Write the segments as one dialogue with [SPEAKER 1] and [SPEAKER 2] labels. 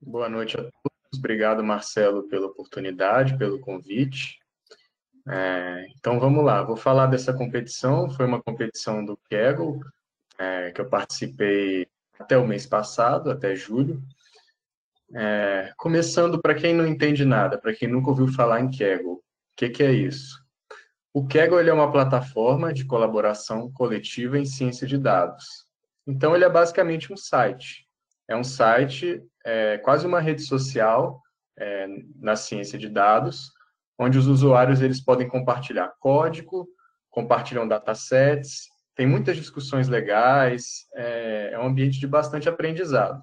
[SPEAKER 1] Boa noite a todos. Obrigado, Marcelo, pela oportunidade, pelo convite. É, então vamos lá, vou falar dessa competição. Foi uma competição do Kegel, é, que eu participei até o mês passado, até julho. É, começando, para quem não entende nada, para quem nunca ouviu falar em Kegel, o que, que, é isso? O Kaggle é uma plataforma de colaboração coletiva em ciência de dados. Então, ele é basicamente um site. É um site, é, quase uma rede social é, na ciência de dados, onde os usuários eles podem compartilhar código, compartilham datasets, tem muitas discussões legais, é, é um ambiente de bastante aprendizado.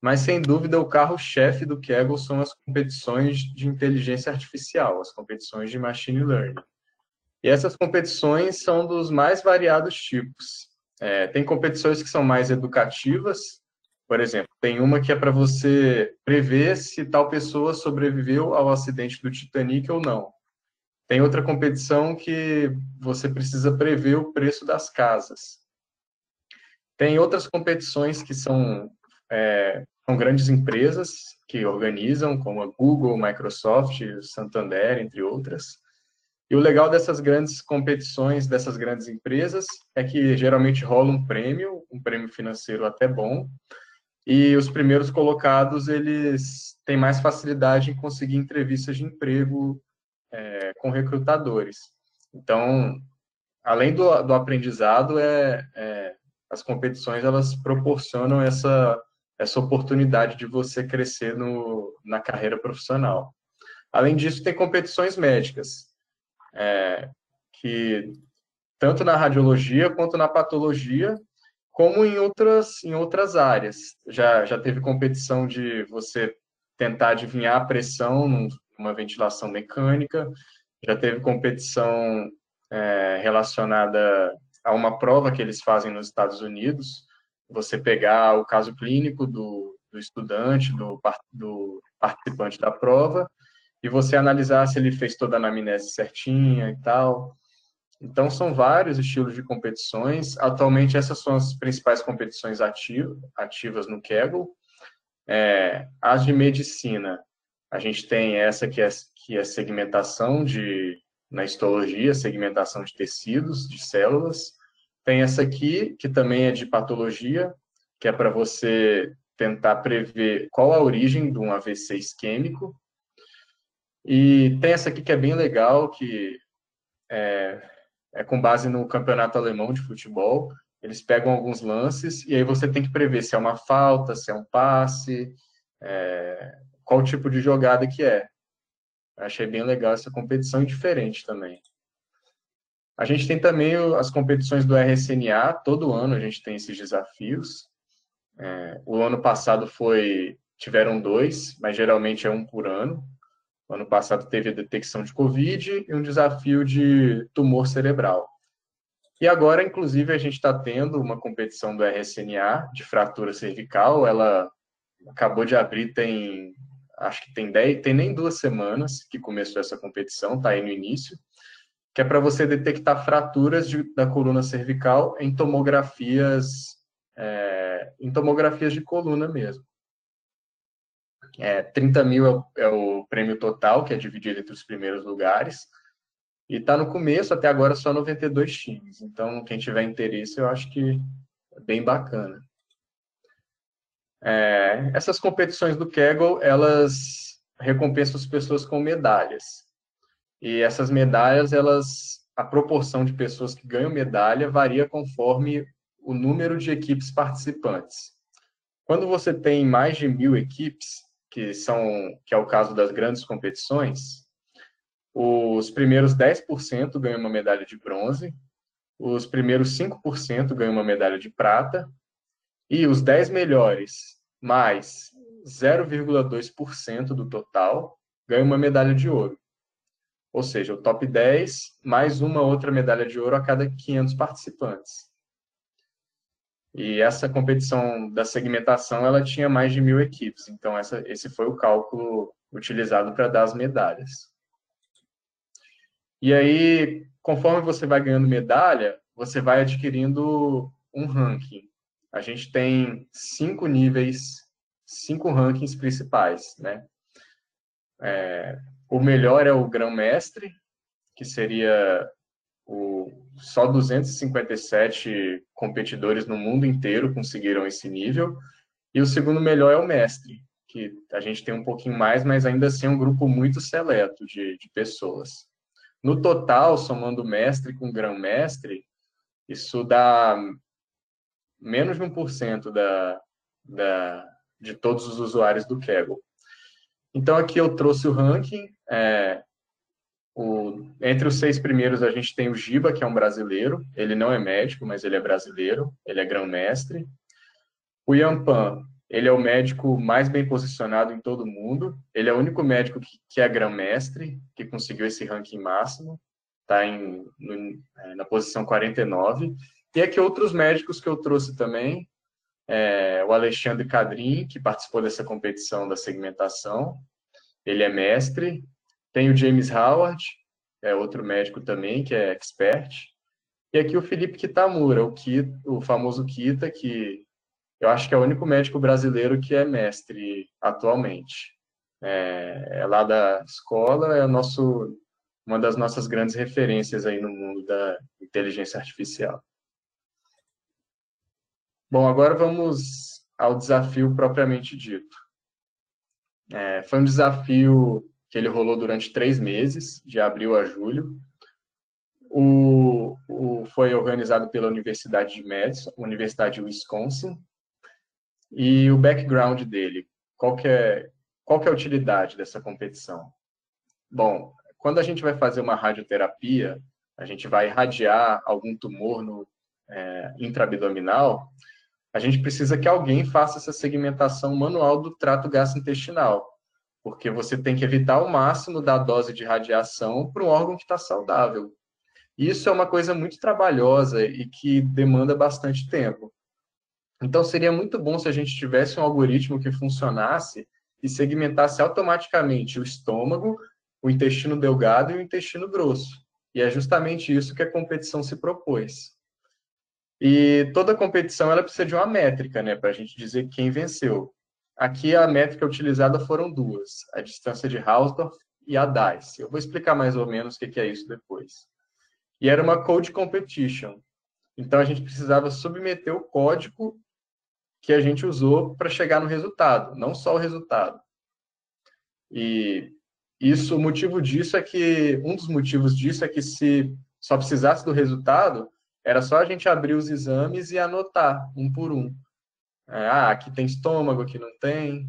[SPEAKER 1] Mas, sem dúvida, o carro-chefe do Kaggle são as competições de inteligência artificial, as competições de machine learning. E essas competições são dos mais variados tipos. É, tem competições que são mais educativas, por exemplo, tem uma que é para você prever se tal pessoa sobreviveu ao acidente do Titanic ou não. Tem outra competição que você precisa prever o preço das casas. Tem outras competições que são, é, são grandes empresas que organizam, como a Google, Microsoft, Santander, entre outras. E o legal dessas grandes competições, dessas grandes empresas, é que geralmente rola um prêmio, um prêmio financeiro até bom, e os primeiros colocados, eles têm mais facilidade em conseguir entrevistas de emprego é, com recrutadores. Então, além do, do aprendizado, é, é, as competições, elas proporcionam essa, essa oportunidade de você crescer no, na carreira profissional. Além disso, tem competições médicas é, que tanto na radiologia quanto na patologia, como em outras, em outras áreas. Já, já teve competição de você tentar adivinhar a pressão numa ventilação mecânica, já teve competição é, relacionada a uma prova que eles fazem nos Estados Unidos, você pegar o caso clínico do, do estudante, do, do participante da prova, e você analisar se ele fez toda a anamnese certinha e tal. Então, são vários estilos de competições. Atualmente, essas são as principais competições ativas no Kaggle. É, as de medicina, a gente tem essa que é, que é segmentação de, na histologia, segmentação de tecidos, de células. Tem essa aqui, que também é de patologia, que é para você tentar prever qual a origem de um AVC isquêmico. E tem essa aqui que é bem legal, que é, é com base no campeonato alemão de futebol. Eles pegam alguns lances e aí você tem que prever se é uma falta, se é um passe, é, qual tipo de jogada que é. Achei bem legal essa competição e diferente também. A gente tem também as competições do RSNA, todo ano a gente tem esses desafios. É, o ano passado foi tiveram dois, mas geralmente é um por ano. O ano passado teve a detecção de Covid e um desafio de tumor cerebral. E agora, inclusive, a gente está tendo uma competição do RSNA de fratura cervical. Ela acabou de abrir, tem acho que tem dez, tem nem duas semanas que começou essa competição, está aí no início, que é para você detectar fraturas de, da coluna cervical em tomografias, é, em tomografias de coluna mesmo. É, 30 mil é o, é o, prêmio total, que é dividido entre os primeiros lugares. E está no começo, até agora só 92 times. Então, quem tiver interesse, eu acho que é bem bacana. É, essas competições do Kegel, elas recompensam as pessoas com medalhas. E essas medalhas, elas, a proporção de pessoas que ganham medalha varia conforme o número de equipes participantes. Quando você tem mais de mil equipes, que são que é o caso das grandes competições, os primeiros 10% ganham uma medalha de bronze, os primeiros 5% ganham uma medalha de prata, e os 10 melhores mais 0,2% do total ganham uma medalha de ouro. Ou seja, o top 10 mais uma outra medalha de ouro a cada 500 participantes. E essa competição da segmentação, ela tinha mais de mil equipes. Então, essa, esse foi o cálculo utilizado para dar as medalhas. E aí, conforme você vai ganhando medalha, você vai adquirindo um ranking. A gente tem cinco níveis, cinco rankings principais, né? É, o melhor é o grão-mestre, que seria o, só 257 competidores no mundo inteiro conseguiram esse nível. E o segundo melhor é o mestre, que a gente tem um pouquinho mais, mas ainda assim é um grupo muito seleto de, de pessoas. No total, somando mestre com grão-mestre, isso dá menos de 1% da, da, de todos os usuários do Kaggle. Então, aqui eu trouxe o ranking. É, o, entre os seis primeiros, a gente tem o Giba, que é um brasileiro. Ele não é médico, mas ele é brasileiro. Ele é grão-mestre. O Yampan, ele é o médico mais bem posicionado em todo o mundo. Ele é o único médico que, que é grão-mestre, que conseguiu esse ranking máximo. Está é, na posição 49. E aqui outros médicos que eu trouxe também, é, o Alexandre Cadrim, que participou dessa competição da segmentação, ele é mestre. Tem o James Howard, é outro médico também, que é expert. E aqui o Felipe Kitamura, o, Kita, o famoso Kita, que eu acho que é o único médico brasileiro que é mestre atualmente. É, é lá da escola, é nosso, uma das nossas grandes referências aí no mundo da inteligência artificial. Bom, agora vamos ao desafio propriamente dito. É, foi um desafio que ele rolou durante três meses, de abril a julho. O, o, foi organizado pela Universidade de Madison, Universidade de Wisconsin. E o background dele, qual que é, qual que é a utilidade dessa competição? Bom, quando a gente vai fazer uma radioterapia, a gente vai irradiar algum tumor no é, intraabdominal, a gente precisa que alguém faça essa segmentação manual do trato gastrointestinal, porque você tem que evitar o máximo da dose de radiação para um órgão que está saudável. Isso é uma coisa muito trabalhosa e que demanda bastante tempo. Então, seria muito bom se a gente tivesse um algoritmo que funcionasse e segmentasse automaticamente o estômago, o intestino delgado e o intestino grosso. E é justamente isso que a competição se propôs. E toda competição ela precisa de uma métrica, né, para a gente dizer quem venceu. Aqui a métrica utilizada foram duas, a distância de Hausdorff e a DICE. Eu vou explicar mais ou menos o que é isso depois. E era uma code competition. Então a gente precisava submeter o código que a gente usou para chegar no resultado, não só o resultado. E isso, o motivo disso é que um dos motivos disso é que se só precisasse do resultado, era só a gente abrir os exames e anotar um por um. É, ah, aqui tem estômago, aqui não tem.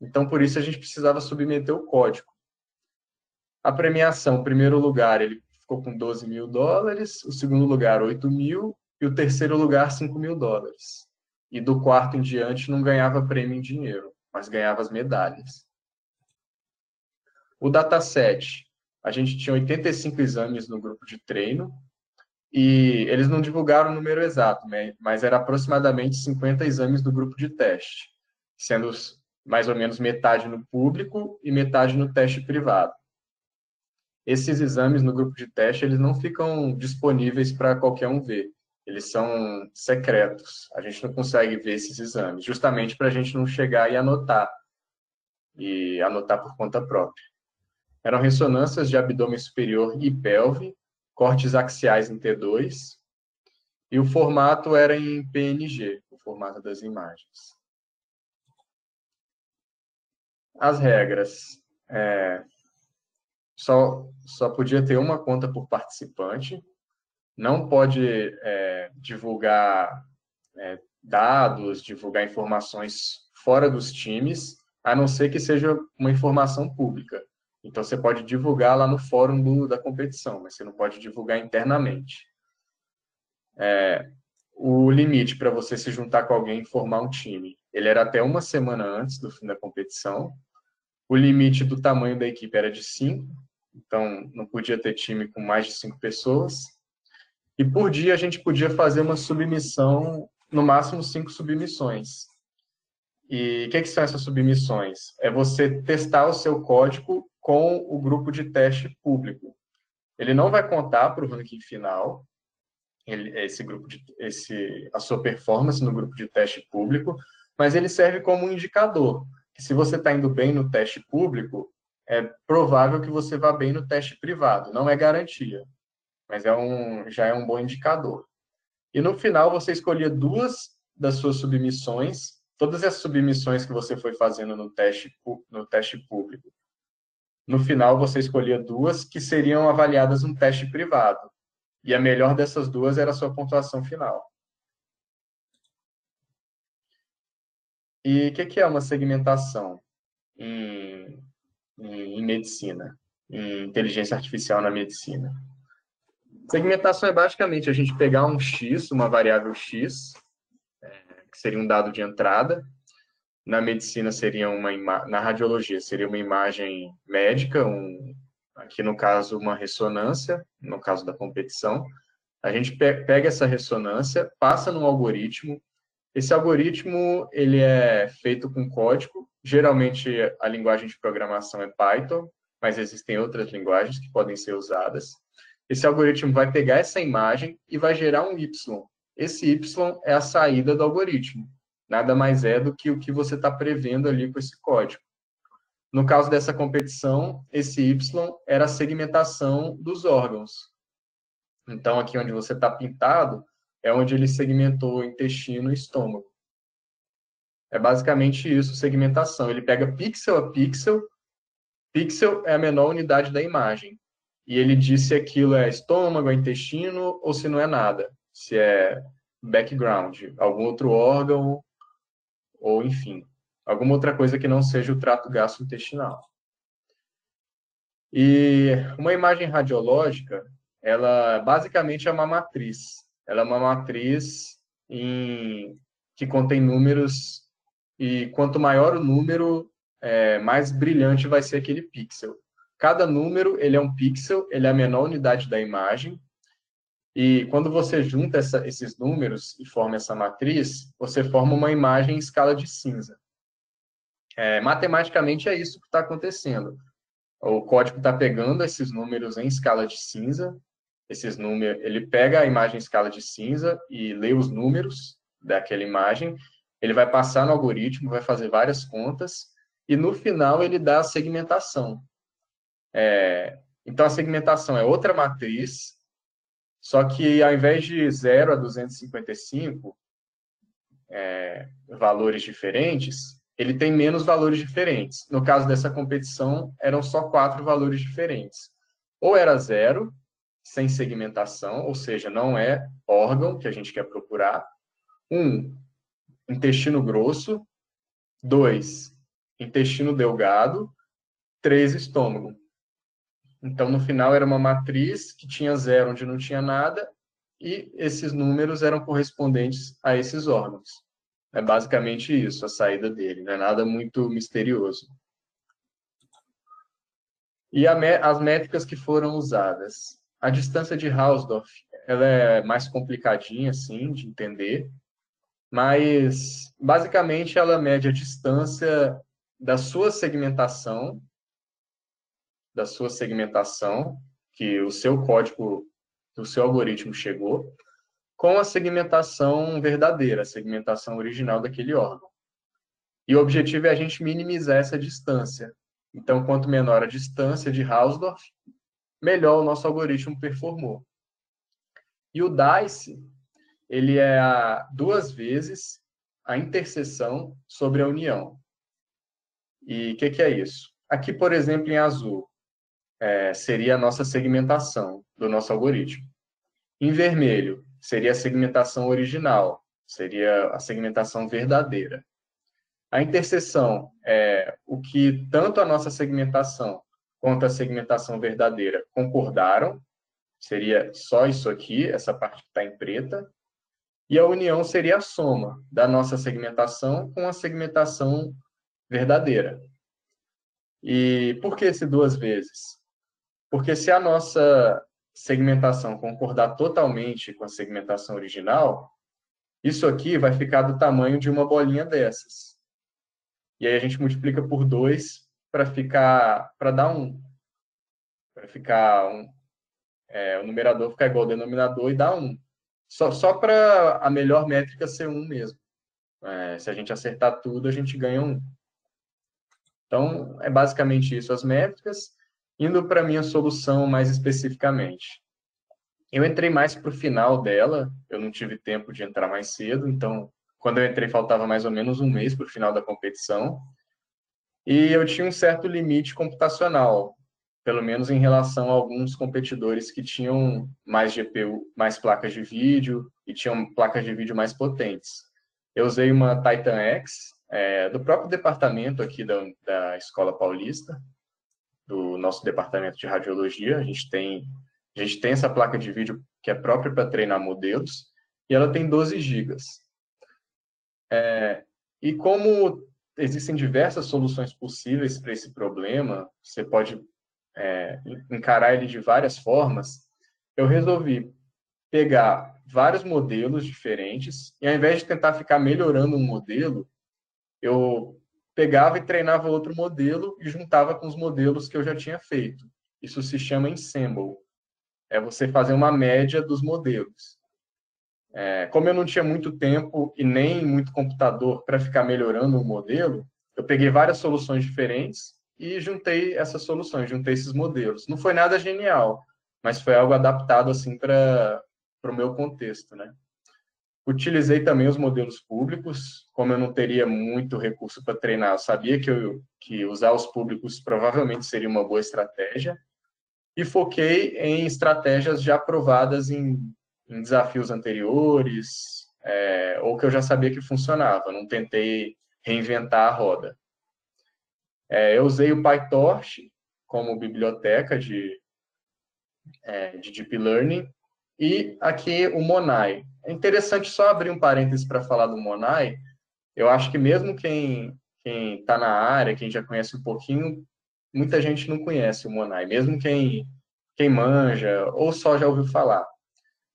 [SPEAKER 1] Então, por isso, a gente precisava submeter o código. A premiação, primeiro lugar, ele ficou com 12 mil dólares, o segundo lugar, 8 mil, e o terceiro lugar, 5 mil dólares. E do quarto em diante, não ganhava prêmio em dinheiro, mas ganhava as medalhas. O dataset, a gente tinha 85 exames no grupo de treino, e eles não divulgaram o número exato, né? mas era aproximadamente 50 exames do grupo de teste, sendo mais ou menos metade no público e metade no teste privado. Esses exames no grupo de teste, eles não ficam disponíveis para qualquer um ver. Eles são secretos. A gente não consegue ver esses exames, justamente para a gente não chegar e anotar, e anotar por conta própria. Eram ressonâncias de abdômen superior e pelve, cortes axiais em T2, e o formato era em PNG, o formato das imagens. As regras. É, só, só podia ter uma conta por participante, não pode é, divulgar é, dados, divulgar informações fora dos times, a não ser que seja uma informação pública. Então, você pode divulgar lá no fórum do, da competição, mas você não pode divulgar internamente. É, o limite para você se juntar com alguém e formar um time, ele era até uma semana antes do fim da competição. O limite do tamanho da equipe era de cinco, então não podia ter time com mais de cinco pessoas. E por dia a gente podia fazer uma submissão, no máximo cinco submissões. E o que, que são essas submissões? É você testar o seu código com o grupo de teste público. ele não vai contar para o ranking final, ele, esse grupo de, esse, a sua performance no grupo de teste público, mas ele serve como um indicador. Que se você está indo bem no teste público, é provável que você vá bem no teste privado. Não é garantia, mas é um, já é um bom indicador. E no final você escolhia duas das suas submissões, todas as submissões que você foi fazendo no teste, no teste público. No final você escolhia duas que seriam avaliadas no teste privado. E a melhor dessas duas era a sua pontuação final. E o que, que, é uma segmentação em, em, em medicina, em inteligência artificial na medicina? Segmentação é basicamente a gente pegar um X, uma variável X, seria um dado de entrada. Na medicina seria uma na radiologia seria uma imagem médica, um, aqui no caso uma ressonância, no caso da competição. A gente pega essa ressonância, passa num algoritmo. Esse algoritmo ele é feito com código. Geralmente a linguagem de programação é Python, mas existem outras linguagens que podem ser usadas. Esse algoritmo vai pegar essa imagem e vai gerar um Y. Esse Y é a saída do algoritmo. Nada mais é do que o que você está prevendo ali com esse código. No caso dessa competição, esse Y era a segmentação dos órgãos. Então, aqui onde você está pintado, é onde ele segmentou intestino e estômago. É basicamente isso, segmentação. Ele pega pixel a pixel. Pixel é a menor unidade da imagem e ele diz se aquilo é estômago, é intestino ou se não é nada, se é background, algum outro órgão ou enfim, alguma outra coisa que não seja o trato gastrointestinal. E uma imagem radiológica, ela basicamente é uma matriz. Ela é uma matriz em, que contém números e quanto maior o número, é, mais brilhante vai ser aquele pixel. Cada número ele é um pixel, ele é a menor unidade da imagem. E quando você junta essa, esses números e forma essa matriz, você forma uma imagem em escala de cinza. É, matematicamente é isso que está acontecendo. O código está pegando esses números em escala de cinza. Esses números, ele pega a imagem em escala de cinza e lê os números daquela imagem. Ele vai passar no algoritmo, vai fazer várias contas e no final ele dá a segmentação. É, então, a segmentação é outra matriz, só que ao invés de 0 a 255 é, valores diferentes, ele tem menos valores diferentes. No caso dessa competição, eram só quatro valores diferentes. Ou era zero, sem segmentação, ou seja, não é órgão que a gente quer procurar. Um, intestino grosso. Dois, intestino delgado. Três, estômago. Então, no final, era uma matriz que tinha zero onde não tinha nada, e esses números eram correspondentes a esses órgãos. É basicamente isso, a saída dele, não é nada muito misterioso. E as métricas que foram usadas. A distância de Hausdorff, ela é mais complicadinha, assim, de entender, mas, basicamente, ela mede a distância da sua segmentação da sua segmentação, que o seu código, o seu algoritmo chegou, com a segmentação verdadeira, a segmentação original daquele órgão. E o objetivo é a gente minimizar essa distância. Então, quanto menor a distância de Hausdorff, melhor o nosso algoritmo performou. E o DICE, ele é a, duas vezes a interseção sobre a união. E o que, que é isso? Aqui, por exemplo, em azul, é, seria a nossa segmentação do nosso algoritmo. Em vermelho, seria a segmentação original, seria a segmentação verdadeira. A interseção é o que tanto a nossa segmentação quanto a segmentação verdadeira concordaram, seria só isso aqui, essa parte que está em preta, e a união seria a soma da nossa segmentação com a segmentação verdadeira. E por que esse duas vezes? Porque se a nossa segmentação concordar totalmente com a segmentação original, isso aqui vai ficar do tamanho de uma bolinha dessas. E aí a gente multiplica por 2 para ficar para dar um para ficar um é, o numerador ficar igual ao denominador e dar 1. Só, só para a melhor métrica ser 1 mesmo. É, se a gente acertar tudo, a gente ganha 1. Então, é basicamente isso as métricas. Indo para a minha solução mais especificamente. Eu entrei mais para o final dela, eu não tive tempo de entrar mais cedo, então, quando eu entrei, faltava mais ou menos um mês para o final da competição. E eu tinha um certo limite computacional, pelo menos em relação a alguns competidores que tinham mais GPU, mais placas de vídeo e tinham placas de vídeo mais potentes. Eu usei uma Titan X, é, do próprio departamento aqui da, da Escola Paulista, do nosso departamento de radiologia. A gente tem, a gente tem essa placa de vídeo que é própria para treinar modelos, e ela tem 12 gigas. É, e como existem diversas soluções possíveis para esse problema, você pode é, encarar ele de várias formas, eu resolvi pegar vários modelos diferentes e ao invés de tentar ficar melhorando um modelo, eu pegava e treinava outro modelo e juntava com os modelos que eu já tinha feito. Isso se chama ensemble. É você fazer uma média dos modelos. É, como eu não tinha muito tempo e nem muito computador para ficar melhorando o modelo, eu peguei várias soluções diferentes e juntei essas soluções, juntei esses modelos. Não foi nada genial, mas foi algo adaptado assim para o meu contexto, né? Utilizei também os modelos públicos, como eu não teria muito recurso para treinar, eu sabia que, eu, que usar os públicos provavelmente seria uma boa estratégia, e foquei em estratégias já provadas em, em desafios anteriores, é, ou que eu já sabia que funcionava, não tentei reinventar a roda. É, eu usei o PyTorch como biblioteca de, é, de Deep Learning, e aqui o Monai. É interessante só abrir um parênteses para falar do Monai. Eu acho que mesmo quem quem está na área, quem já conhece um pouquinho, muita gente não conhece o Monai, mesmo quem quem manja ou só já ouviu falar.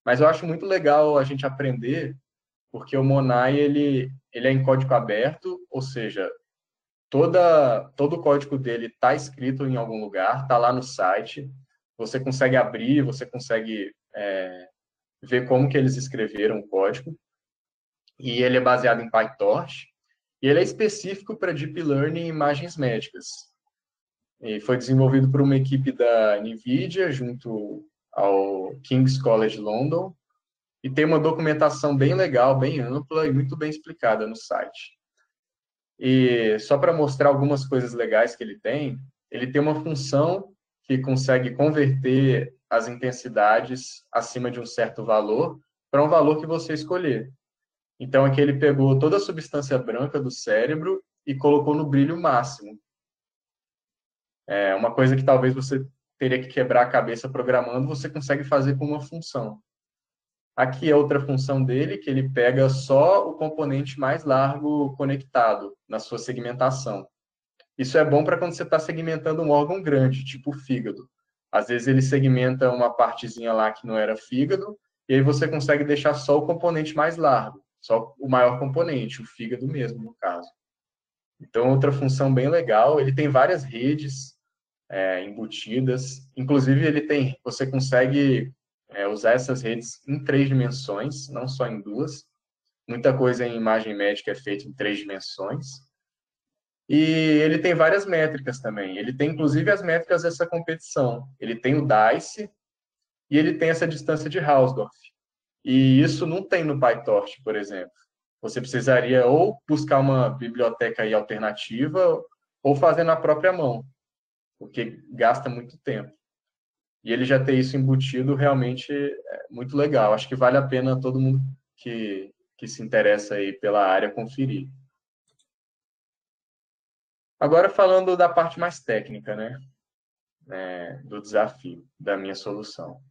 [SPEAKER 1] Mas eu acho muito legal a gente aprender, porque o Monai ele ele é em código aberto, ou seja, toda todo o código dele está escrito em algum lugar, está lá no site. Você consegue abrir, você consegue é, ver como que eles escreveram o código. E ele é baseado em PyTorch. E ele é específico para Deep Learning em imagens médicas. E foi desenvolvido por uma equipe da NVIDIA, junto ao King's College London. E tem uma documentação bem legal, bem ampla e muito bem explicada no site. E só para mostrar algumas coisas legais que ele tem, ele tem uma função que consegue converter as intensidades acima de um certo valor para um valor que você escolher. Então, aqui ele pegou toda a substância branca do cérebro e colocou no brilho máximo. É uma coisa que talvez você teria que quebrar a cabeça programando, você consegue fazer com uma função. Aqui é outra função dele, que ele pega só o componente mais largo conectado na sua segmentação. Isso é bom para quando você está segmentando um órgão grande, tipo o fígado. Às vezes ele segmenta uma partezinha lá que não era fígado, e aí você consegue deixar só o componente mais largo, só o maior componente, o fígado mesmo, no caso. Então, outra função bem legal, ele tem várias redes é, embutidas, inclusive ele tem, você consegue é, usar essas redes em três dimensões, não só em duas. Muita coisa em imagem médica é feita em três dimensões. E ele tem várias métricas também. Ele tem, inclusive, as métricas dessa competição. Ele tem o DICE e ele tem essa distância de Hausdorff. E isso não tem no PyTorch, por exemplo. Você precisaria ou buscar uma biblioteca alternativa ou fazer na própria mão, porque gasta muito tempo. E ele já ter isso embutido realmente é muito legal. Acho que vale a pena todo mundo que, que se interessa aí pela área conferir. Agora falando da parte mais técnica, né? É, do desafio, da minha solução.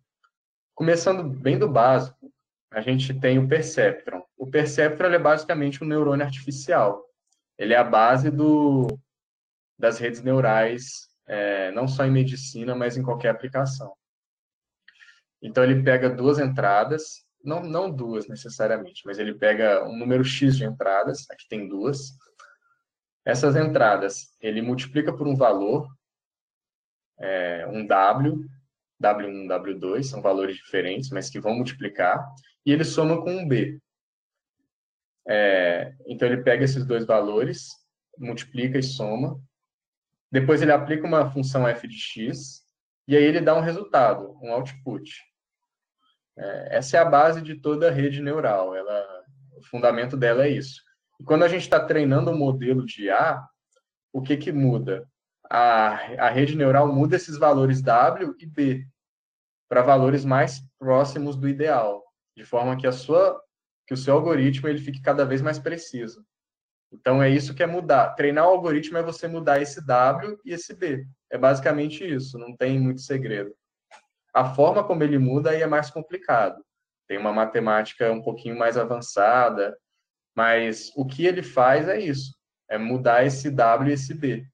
[SPEAKER 1] Começando bem do básico, a gente tem o perceptron. O perceptron é basicamente um neurônio artificial. Ele é a base do, das redes neurais, é, não só em medicina, mas em qualquer aplicação. Então, ele pega duas entradas, não, não duas necessariamente, mas ele pega um número X de entradas, aqui tem duas, essas entradas, ele multiplica por um valor, é, um W. W1, W2, são valores diferentes, mas que vão multiplicar, e ele soma com um B. É, então, ele pega esses dois valores, multiplica e soma, depois ele aplica uma função f de x, e aí ele dá um resultado, um output. É, essa é a base de toda a rede neural, ela, o fundamento dela é isso. E quando a gente está treinando o um modelo de A, o que, que muda? A, a rede neural muda esses valores W e B para valores mais próximos do ideal, de forma que a sua que o seu algoritmo ele fique cada vez mais preciso. Então é isso que é mudar. Treinar o algoritmo é você mudar esse W e esse B. É basicamente isso, não tem muito segredo. A forma como ele muda aí é mais complicado. Tem uma matemática um pouquinho mais avançada, mas o que ele faz é isso, é mudar esse W e esse B.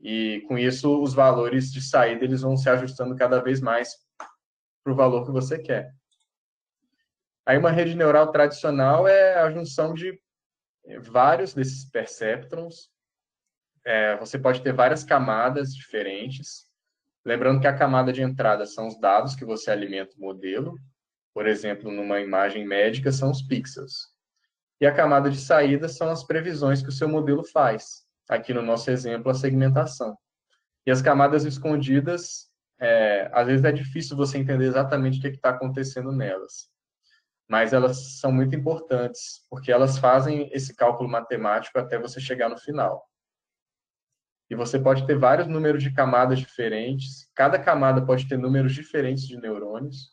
[SPEAKER 1] E com isso os valores de saída eles vão se ajustando cada vez mais para o valor que você quer. Aí uma rede neural tradicional é a junção de vários desses perceptrons. É, você pode ter várias camadas diferentes. Lembrando que a camada de entrada são os dados que você alimenta o modelo. Por exemplo, numa imagem médica são os pixels. E a camada de saída são as previsões que o seu modelo faz. Aqui no nosso exemplo, a segmentação. E as camadas escondidas, é, às vezes é difícil você entender exatamente o que é está acontecendo nelas. Mas elas são muito importantes, porque elas fazem esse cálculo matemático até você chegar no final. E você pode ter vários números de camadas diferentes, cada camada pode ter números diferentes de neurônios,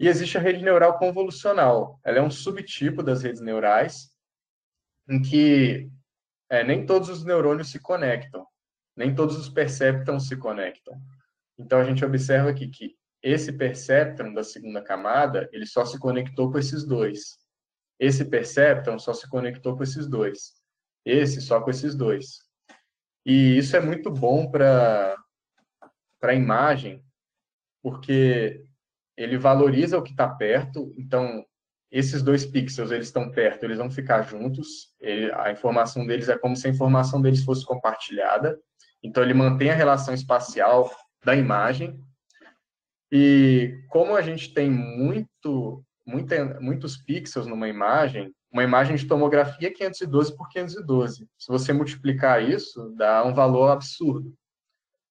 [SPEAKER 1] e existe a rede neural convolucional. Ela é um subtipo das redes neurais, em que é, nem todos os neurônios se conectam, nem todos os perceptrons se conectam. Então, a gente observa aqui que esse perceptron da segunda camada, ele só se conectou com esses dois. Esse perceptron só se conectou com esses dois. Esse só com esses dois. E isso é muito bom para a imagem, porque ele valoriza o que está perto, então esses dois pixels eles estão perto, eles vão ficar juntos, ele, a informação deles é como se a informação deles fosse compartilhada, então ele mantém a relação espacial da imagem, e como a gente tem muito, muitos pixels numa imagem, uma imagem de tomografia é 512 por 512. Se você multiplicar isso, dá um valor absurdo.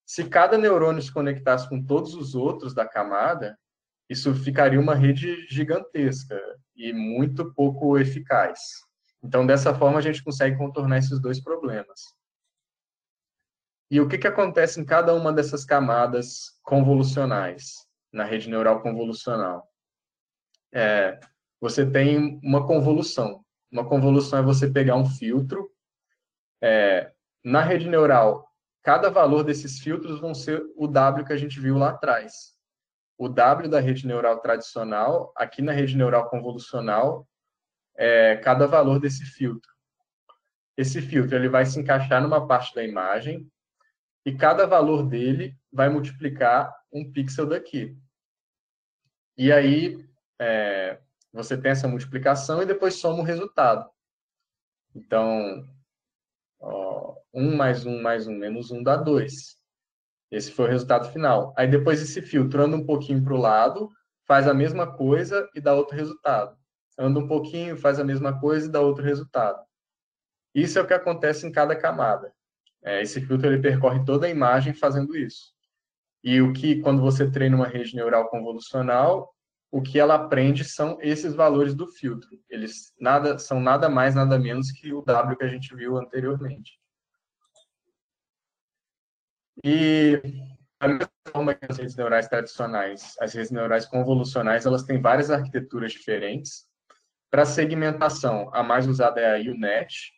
[SPEAKER 1] Se cada neurônio se conectasse com todos os outros da camada, isso ficaria uma rede gigantesca e muito pouco eficaz. Então, dessa forma, a gente consegue contornar esses dois problemas. E o que, que acontece em cada uma dessas camadas convolucionais, na rede neural convolucional? É, você tem uma convolução. Uma convolução é você pegar um filtro. É, na rede neural, cada valor desses filtros vão ser o W que a gente viu lá atrás o W da rede neural tradicional, aqui na rede neural convolucional, é cada valor desse filtro. Esse filtro ele vai se encaixar numa parte da imagem e cada valor dele vai multiplicar um pixel daqui. E aí é, você tem essa multiplicação e depois soma o resultado. Então, ó, 1 mais 1 mais 1 menos 1 dá 2. Esse foi o resultado final. Aí depois esse filtro anda um pouquinho para o lado, faz a mesma coisa e dá outro resultado. Anda um pouquinho, faz a mesma coisa e dá outro resultado. Isso é o que acontece em cada camada. É, esse filtro ele percorre toda a imagem fazendo isso. E o que, quando você treina uma rede neural convolucional, o que ela aprende são esses valores do filtro. Eles nada, são nada mais, nada menos que o W que a gente viu anteriormente. E da mesma forma que as redes neurais tradicionais, as redes neurais convolucionais, elas têm várias arquiteturas diferentes. Para segmentação, a mais usada é a UNET.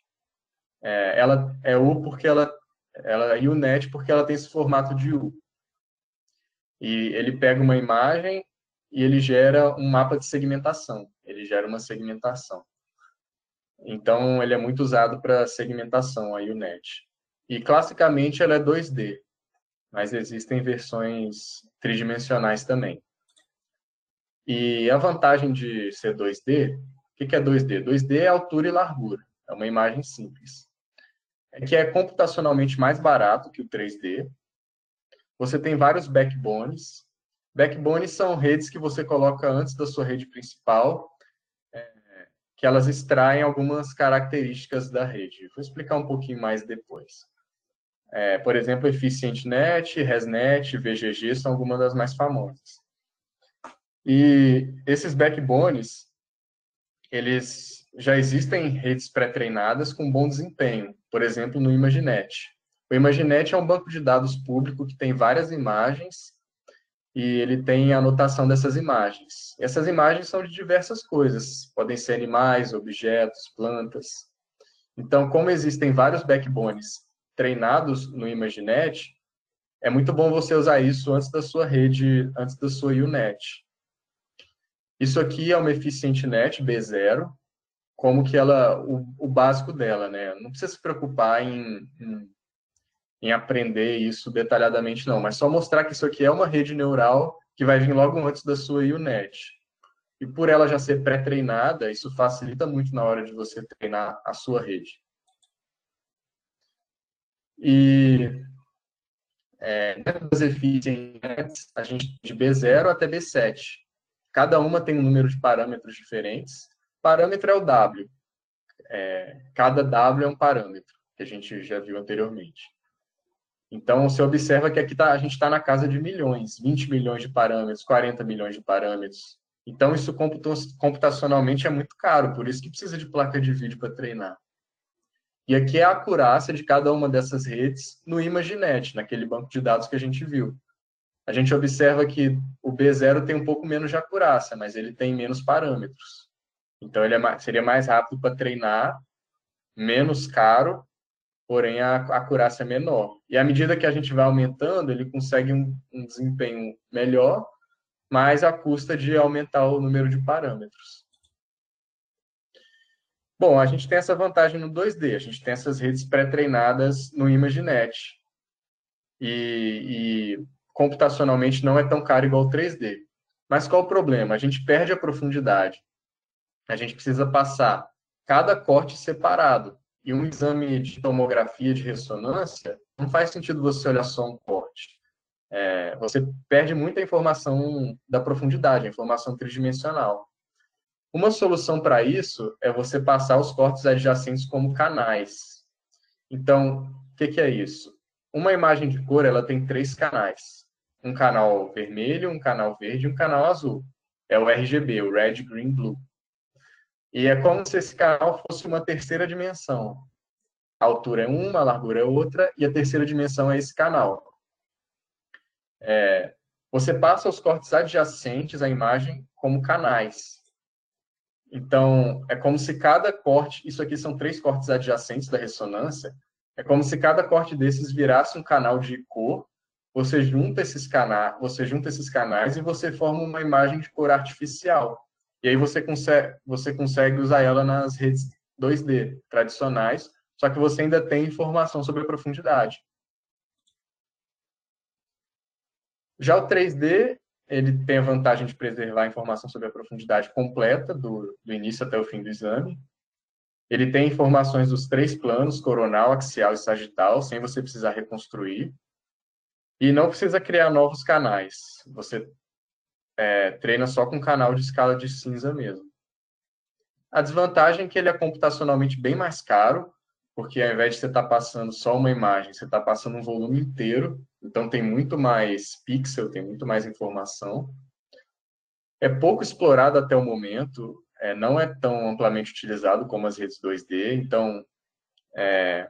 [SPEAKER 1] É, ela é U porque ela, ela é UNET porque ela tem esse formato de U. E ele pega uma imagem e ele gera um mapa de segmentação. Ele gera uma segmentação. Então, ele é muito usado para segmentação, a UNET. E, classicamente, ela é 2D mas existem versões tridimensionais também. E a vantagem de ser 2D, o que é 2D? 2D é altura e largura, é uma imagem simples. É que é computacionalmente mais barato que o 3D, você tem vários backbones. Backbones são redes que você coloca antes da sua rede principal, é, que elas extraem algumas características da rede. Vou explicar um pouquinho mais depois. É, por exemplo, EficientNet, ResNet, VGG são algumas das mais famosas. E esses backbones, eles já existem redes pré-treinadas com bom desempenho, por exemplo, no ImageNet. O ImageNet é um banco de dados público que tem várias imagens e ele tem a anotação dessas imagens. Essas imagens são de diversas coisas, podem ser animais, objetos, plantas. Então, como existem vários backbones treinados no ImageNet, é muito bom você usar isso antes da sua rede, antes da sua UNET. Isso aqui é uma EficientNet B0, como que ela, o, o, básico dela, né? Não precisa se preocupar em, em, em aprender isso detalhadamente, não, mas só mostrar que isso aqui é uma rede neural que vai vir logo antes da sua UNET. E por ela já ser pré-treinada, isso facilita muito na hora de você treinar a sua rede. E é, das eficientes, a gente de B0 até B7. Cada uma tem um número de parâmetros diferentes. Parâmetro é o W. É, cada W é um parâmetro, que a gente já viu anteriormente. Então, você observa que aqui tá, a gente está na casa de milhões, 20 milhões de parâmetros, 40 milhões de parâmetros. Então, isso computacionalmente é muito caro, por isso que precisa de placa de vídeo para treinar. E aqui é a acurácia de cada uma dessas redes no ImageNet, naquele banco de dados que a gente viu. A gente observa que o B0 tem um pouco menos de acurácia, mas ele tem menos parâmetros. Então, ele é mais, seria mais rápido para treinar, menos caro, porém a acurácia é menor. E à medida que a gente vai aumentando, ele consegue um, um desempenho melhor, mas à custa de aumentar o número de parâmetros. Bom, a gente tem essa vantagem no 2D, a gente tem essas redes pré-treinadas no ImageNet. E, e, computacionalmente não é tão caro igual o 3D. Mas qual o problema? A gente perde a profundidade. A gente precisa passar cada corte separado. E um exame de tomografia de ressonância não faz sentido você olhar só um corte. É, você perde muita informação da profundidade, informação tridimensional. Uma solução para isso é você passar os cortes adjacentes como canais. Então, o que, que, é isso? Uma imagem de cor ela tem três canais: um canal vermelho, um canal verde e um canal azul. É o RGB, o Red, Green, Blue. E é como se esse canal fosse uma terceira dimensão. A altura é uma, a largura é outra, e a terceira dimensão é esse canal. É, você passa os cortes adjacentes à imagem como canais. Então, é como se cada corte, isso aqui são três cortes adjacentes da ressonância, é como se cada corte desses virasse um canal de cor, você junta esses canais, você junta esses canais e você forma uma imagem de cor artificial. E aí você consegue, você consegue usar ela nas redes 2D tradicionais, só que você ainda tem informação sobre a profundidade. Já o 3D, ele tem a vantagem de preservar a informação sobre a profundidade completa, do, do início até o fim do exame. Ele tem informações dos três planos, coronal, axial e sagital, sem você precisar reconstruir. E não precisa criar novos canais. Você é, treina só com canal de escala de cinza mesmo. A desvantagem é que ele é computacionalmente bem mais caro, porque ao invés de você estar tá passando só uma imagem, você está passando um volume inteiro então tem muito mais pixel, tem muito mais informação. É pouco explorado até o momento, é, não é tão amplamente utilizado como as redes 2D, então é,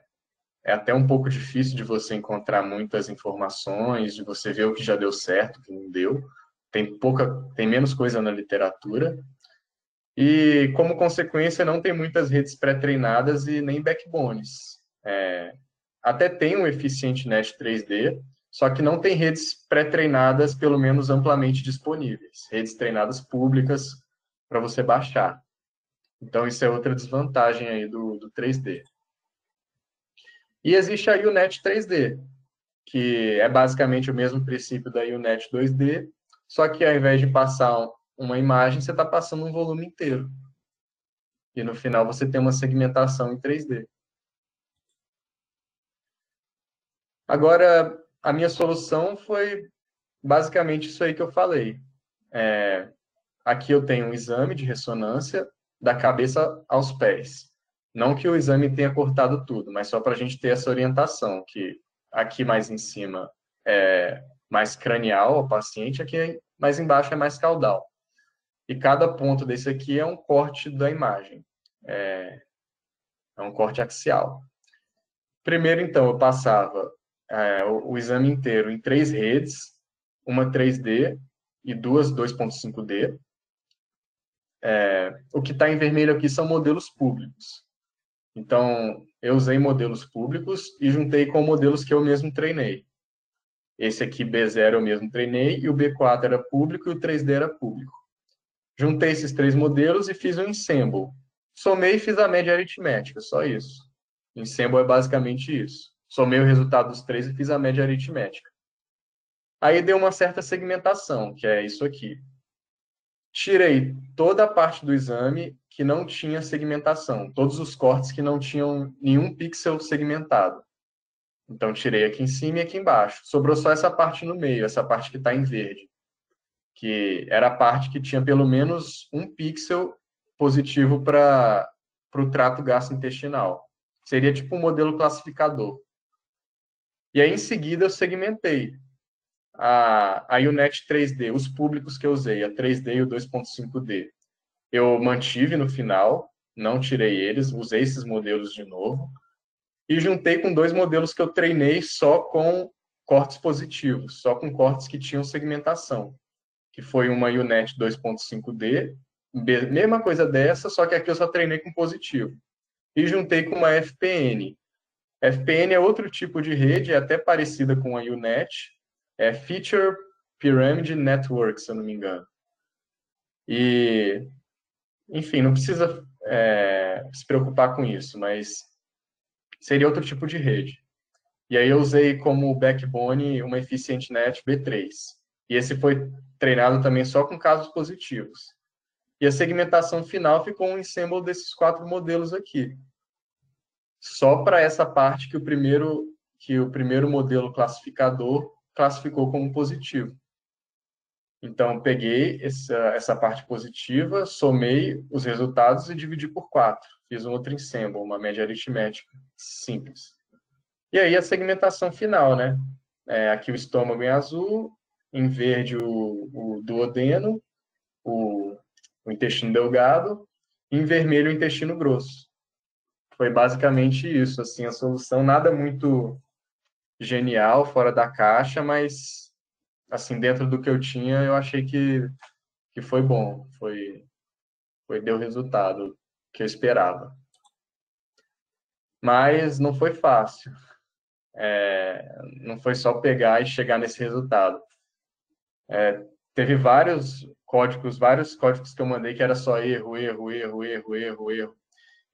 [SPEAKER 1] é até um pouco difícil de você encontrar muitas informações, de você ver o que já deu certo, o que não deu. Tem pouca, tem menos coisa na literatura. E como consequência, não tem muitas redes pré-treinadas e nem backbones. É, até tem um eficiente net 3D, só que não tem redes pré-treinadas, pelo menos amplamente disponíveis, redes treinadas públicas para você baixar. Então, isso é outra desvantagem aí do, do 3D. E existe a UNET 3D, que é basicamente o mesmo princípio da UNET 2D, só que ao invés de passar uma imagem, você está passando um volume inteiro. E no final você tem uma segmentação em 3D. Agora, a minha solução foi basicamente isso aí que eu falei. É, aqui eu tenho um exame de ressonância da cabeça aos pés. Não que o exame tenha cortado tudo, mas só para a gente ter essa orientação, que aqui mais em cima é mais cranial ao paciente, aqui mais embaixo é mais caudal. E cada ponto desse aqui é um corte da imagem. É, é um corte axial. Primeiro, então, eu passava é, o, o, exame inteiro em três redes, uma 3D e duas 2.5D. É, o que está em vermelho aqui são modelos públicos. Então, eu usei modelos públicos e juntei com modelos que eu mesmo treinei. Esse aqui, B0, eu mesmo treinei, e o B4 era público e o 3D era público. Juntei esses três modelos e fiz um ensemble. Somei e fiz a média aritmética, só isso. Ensemble é basicamente isso. Somei o resultado dos três e fiz a média aritmética. Aí deu uma certa segmentação, que é isso aqui. Tirei toda a parte do exame que não tinha segmentação, todos os cortes que não tinham nenhum pixel segmentado. Então, tirei aqui em cima e aqui embaixo. Sobrou só essa parte no meio, essa parte que está em verde, que era a parte que tinha pelo menos um pixel positivo para o trato gastrointestinal. Seria tipo um modelo classificador. E aí, em seguida, eu segmentei a, a UNET 3D, os públicos que eu usei, a 3D e o 2.5D. Eu mantive no final, não tirei eles, usei esses modelos de novo e juntei com dois modelos que eu treinei só com cortes positivos, só com cortes que tinham segmentação, que foi uma UNET 2.5D, mesma coisa dessa, só que aqui eu só treinei com positivo. E juntei com uma FPN. FPN é outro tipo de rede, é até parecida com a UNET, é Feature Pyramid Network, se eu não me engano. E, enfim, não precisa é, se preocupar com isso, mas seria outro tipo de rede. E aí eu usei como backbone uma EfficientNet B3. E esse foi treinado também só com casos positivos. E a segmentação final ficou um ensemble desses quatro modelos aqui. Só para essa parte que o primeiro que o primeiro modelo classificador classificou como positivo. Então, peguei essa, essa parte positiva, somei os resultados e dividi por quatro. Fiz um outro ensemble, uma média aritmética simples. E aí a segmentação final, né? É, aqui o estômago em azul, em verde o, o duodeno, o, o intestino delgado, em vermelho o intestino grosso. Foi basicamente isso, assim, a solução, nada muito genial, fora da caixa, mas assim, dentro do que eu tinha, eu achei que, que foi bom, foi, foi deu resultado que eu esperava. Mas não foi fácil. É, não foi só pegar e chegar nesse resultado. É, teve vários códigos, vários códigos que eu mandei que era só erro, erro, erro, erro, erro, erro.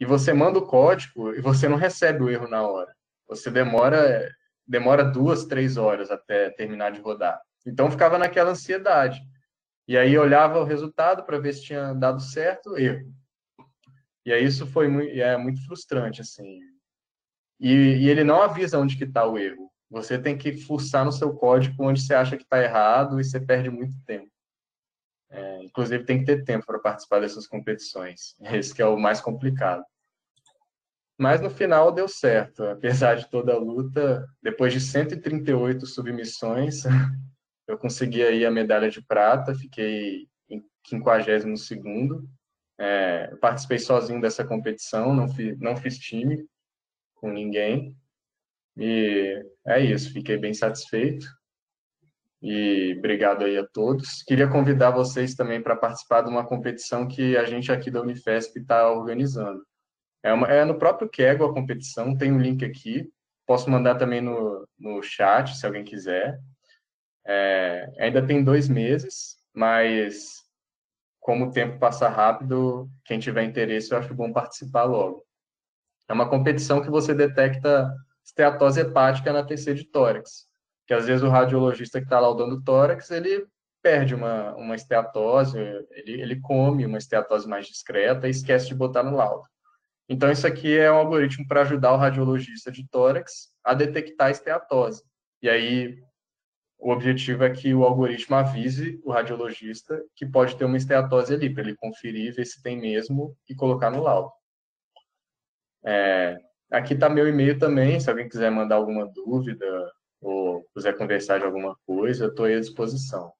[SPEAKER 1] E você manda o código e você não recebe o erro na hora. Você demora demora duas, três horas até terminar de rodar. Então ficava naquela ansiedade. E aí olhava o resultado para ver se tinha dado certo, erro. E aí isso foi muito, é muito frustrante, assim. E, e ele não avisa onde que está o erro. Você tem que forçar no seu código onde você acha que está errado e você perde muito tempo. É, inclusive tem que ter tempo para participar dessas competições. Esse que é o mais complicado. Mas no final deu certo, apesar de toda a luta. Depois de 138 submissões, eu consegui aí a medalha de prata, fiquei em 52º. É, participei sozinho dessa competição, não fiz, não fiz time com ninguém. E é isso, fiquei bem satisfeito. E obrigado aí a todos. Queria convidar vocês também para participar de uma competição que a gente aqui da Unifesp está organizando. É, uma, é, no próprio Kego a competição, tem um link aqui. Posso mandar também no, no chat, se alguém quiser. É, ainda tem dois meses, mas como o tempo passa rápido, quem tiver interesse, eu acho bom participar logo. É uma competição que você detecta esteatose hepática na TC de tórax, que às vezes o radiologista que está laudando tórax, ele perde uma, uma esteatose, ele, ele come uma esteatose mais discreta e esquece de botar no laudo. Então, isso aqui é um algoritmo para ajudar o radiologista de tórax a detectar a esteatose. e aí o objetivo é que o algoritmo avise o radiologista que pode ter uma esteatose ali, para ele conferir, ver se tem mesmo e colocar no laudo. É, aqui está meu e-mail também, se alguém quiser mandar alguma dúvida ou quiser conversar de alguma coisa, eu estou à disposição.